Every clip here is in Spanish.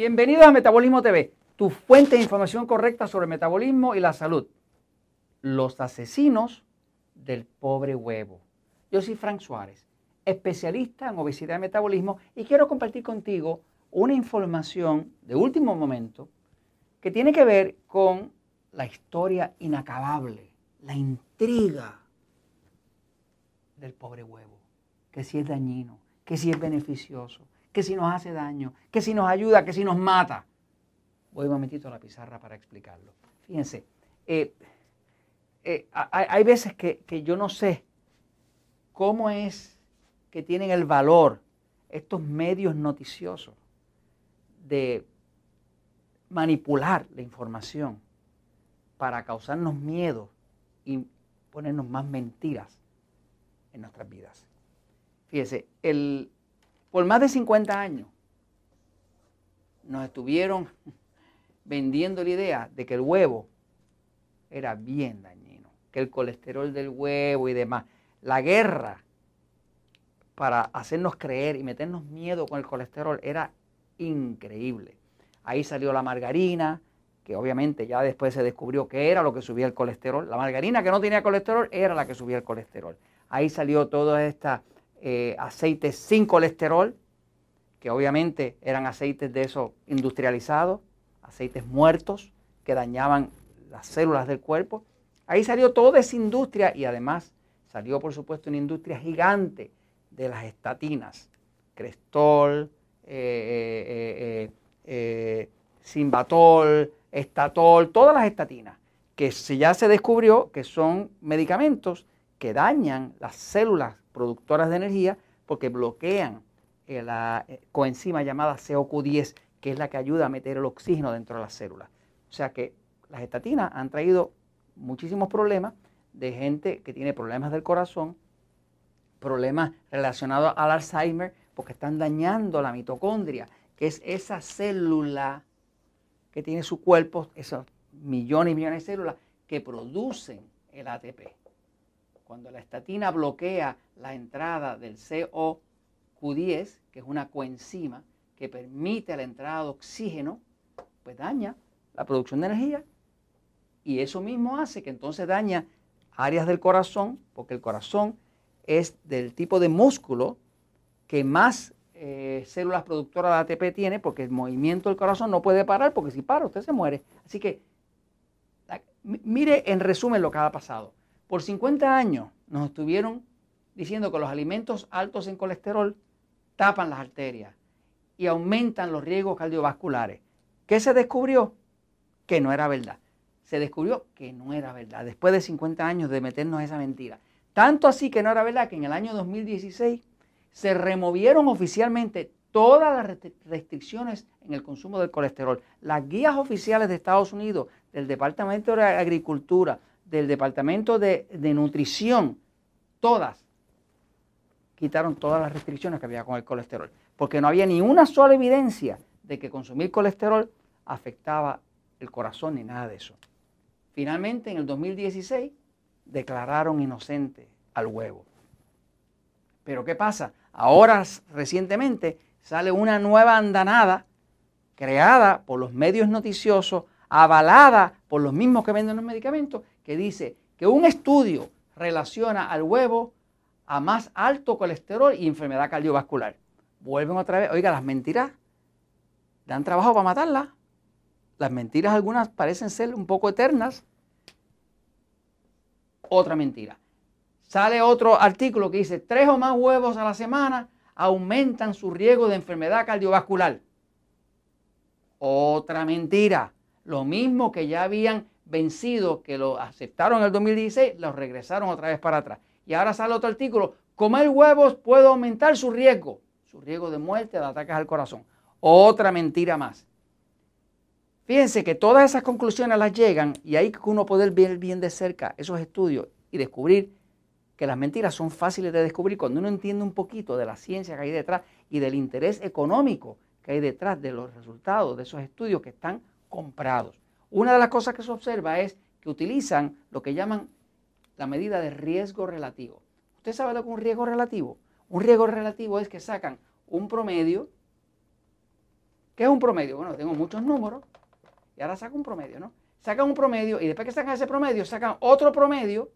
Bienvenidos a Metabolismo TV, tu fuente de información correcta sobre el metabolismo y la salud. Los asesinos del pobre huevo. Yo soy Frank Suárez, especialista en obesidad y metabolismo y quiero compartir contigo una información de último momento que tiene que ver con la historia inacabable, la intriga del pobre huevo, que si es dañino, que si es beneficioso, que si nos hace daño, que si nos ayuda, que si nos mata. Voy un momentito a la pizarra para explicarlo. Fíjense, eh, eh, hay, veces que, yo no sé cómo es que tienen el valor estos medios noticiosos de manipular la información para causarnos miedo y ponernos más mentiras en nuestras vidas. Fíjese, el, por más de 50 años nos estuvieron vendiendo la idea de que el huevo era bien dañino, que el colesterol del huevo y demás. La guerra para hacernos creer y meternos miedo con el colesterol era increíble. Ahí salió la margarina, que obviamente ya después se descubrió que era lo que subía el colesterol. La margarina que no tenía colesterol era la que subía el colesterol. Ahí salió toda esta eh, aceites sin colesterol, que obviamente eran aceites de esos industrializados, aceites muertos que dañaban las células del cuerpo. Ahí salió toda esa industria y además salió por supuesto una industria gigante de las estatinas, Crestol, eh, eh, Simbatol, Estatol, todas las estatinas, que ya se descubrió que son medicamentos que dañan las células productoras de energía porque bloquean eh, la eh, coenzima llamada COQ10, que es la que ayuda a meter el oxígeno dentro de las células. O sea que las estatinas han traído muchísimos problemas de gente que tiene problemas del corazón, problemas relacionados al Alzheimer, porque están dañando la mitocondria, que es esa célula que tiene su cuerpo, esos millones y millones de células que producen el ATP. Cuando la estatina bloquea la entrada del CoQ10, que es una coenzima que permite la entrada de oxígeno, pues daña la producción de energía y eso mismo hace que entonces daña áreas del corazón, porque el corazón es del tipo de músculo que más eh, células productoras de ATP tiene, porque el movimiento del corazón no puede parar, porque si para usted se muere. Así que mire en resumen lo que ha pasado. Por 50 años nos estuvieron diciendo que los alimentos altos en colesterol tapan las arterias y aumentan los riesgos cardiovasculares. ¿Qué se descubrió? Que no era verdad. Se descubrió que no era verdad, después de 50 años de meternos esa mentira. Tanto así que no era verdad que en el año 2016 se removieron oficialmente todas las restricciones en el consumo del colesterol. Las guías oficiales de Estados Unidos, del Departamento de Agricultura, del Departamento de, Nutrición, todas quitaron todas las restricciones que había con el colesterol, porque no había ni una sola evidencia de que consumir colesterol afectaba el corazón ni nada de eso. Finalmente, en el 2016, declararon inocente al huevo. Pero ¿qué pasa? Ahora, recientemente, sale una nueva andanada creada por los medios noticiosos, avalada por los mismos que venden los medicamentos, que dice que un estudio relaciona al huevo a más alto colesterol y enfermedad cardiovascular. Vuelven otra vez, oiga, las mentiras dan trabajo para matarlas. Las mentiras algunas parecen ser un poco eternas. Otra mentira. Sale otro artículo que dice, tres o más huevos a la semana aumentan su riesgo de enfermedad cardiovascular. Otra mentira. Lo mismo que ya habían vencido que lo aceptaron en el 2016, los regresaron otra vez para atrás. Y ahora sale otro artículo, comer huevos puede aumentar su riesgo, su riesgo de muerte, de ataques al corazón. Otra mentira más. Fíjense que todas esas conclusiones las llegan y hay que uno poder ver bien de cerca esos estudios y descubrir que las mentiras son fáciles de descubrir cuando uno entiende un poquito de la ciencia que hay detrás y del interés económico que hay detrás de los resultados de esos estudios que están comprados. Una de las cosas que se observa es que utilizan lo que llaman la medida de riesgo relativo. ¿Usted sabe lo que es un riesgo relativo? Un riesgo relativo es que sacan un promedio ¿Qué es un promedio? Bueno, tengo muchos números y ahora saco un promedio, ¿no? Sacan un promedio y después que sacan ese promedio, sacan otro promedio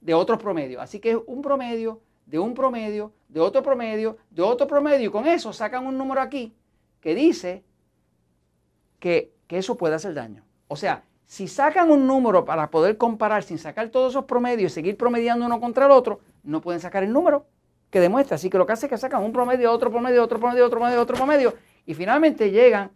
de otros promedios. Así que es un promedio de un promedio, de otro promedio, de otro promedio. Y con eso sacan un número aquí que dice que, eso puede hacer daño. O sea, si sacan un número para poder comparar sin sacar todos esos promedios y seguir promediando uno contra el otro, no pueden sacar el número que demuestra. Así que lo que hace es que sacan un promedio, otro promedio, otro promedio, otro promedio, otro promedio, y finalmente llegan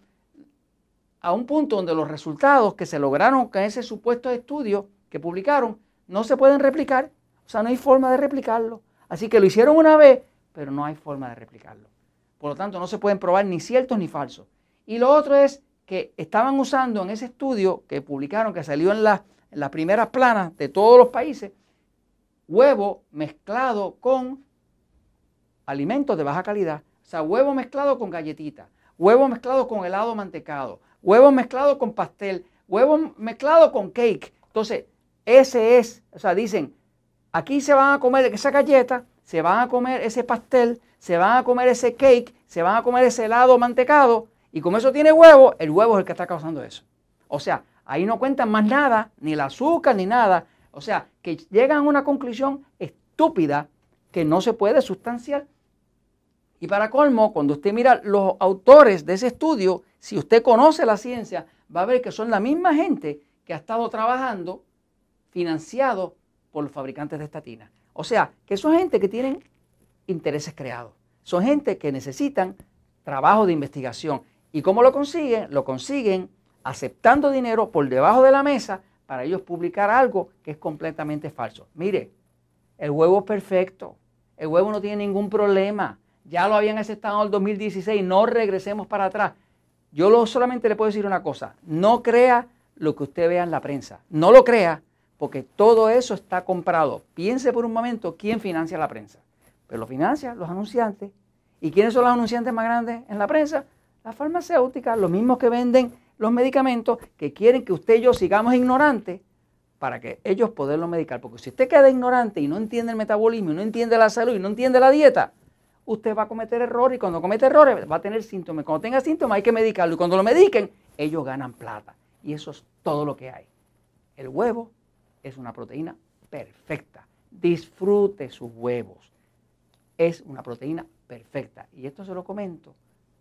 a un punto donde los resultados que se lograron con ese supuesto estudio que publicaron no se pueden replicar. O sea, no hay forma de replicarlo. Así que lo hicieron una vez, pero no hay forma de replicarlo. Por lo tanto, no se pueden probar ni ciertos ni falsos. Y lo otro es que estaban usando en ese estudio que publicaron, que salió en, las primeras planas de todos los países, huevo mezclado con alimentos de baja calidad. O sea, huevo mezclado con galletitas, huevo mezclado con helado mantecado, huevo mezclado con pastel, huevo mezclado con cake. Entonces, ese es, o sea, dicen, aquí se van a comer esa galleta, se van a comer ese pastel, se van a comer ese cake, se van a comer ese helado mantecado, y como eso tiene huevo, el huevo es el que está causando eso. O sea, ahí no cuentan más nada, ni el azúcar, ni nada. O sea, que llegan a una conclusión estúpida que no se puede sustanciar. Y para colmo, cuando usted mira los autores de ese estudio, si usted conoce la ciencia, va a ver que son la misma gente que ha estado trabajando financiado por los fabricantes de estatinas. O sea, que son gente que tienen intereses creados. Son gente que necesitan trabajo de investigación. ¿Y cómo lo consiguen? Lo consiguen aceptando dinero por debajo de la mesa para ellos publicar algo que es completamente falso. Mire, el huevo es perfecto, el huevo no tiene ningún problema, ya lo habían aceptado en el 2016, no regresemos para atrás. Yo solamente le puedo decir una cosa, no crea lo que usted vea en la prensa, no lo crea porque todo eso está comprado. Piense por un momento quién financia la prensa. Pero lo financian los anunciantes. ¿Y quiénes son los anunciantes más grandes en la prensa? Las farmacéuticas, los mismos que venden los medicamentos, que quieren que usted y yo sigamos ignorantes para que ellos poderlo medicar. Porque si usted queda ignorante y no entiende el metabolismo, y no entiende la salud y no entiende la dieta, usted va a cometer errores y cuando comete errores va a tener síntomas. Cuando tenga síntomas hay que medicarlo y cuando lo mediquen, ellos ganan plata. Y eso es todo lo que hay. El huevo es una proteína perfecta. Disfrute sus huevos. Es una proteína perfecta. Y esto se lo comento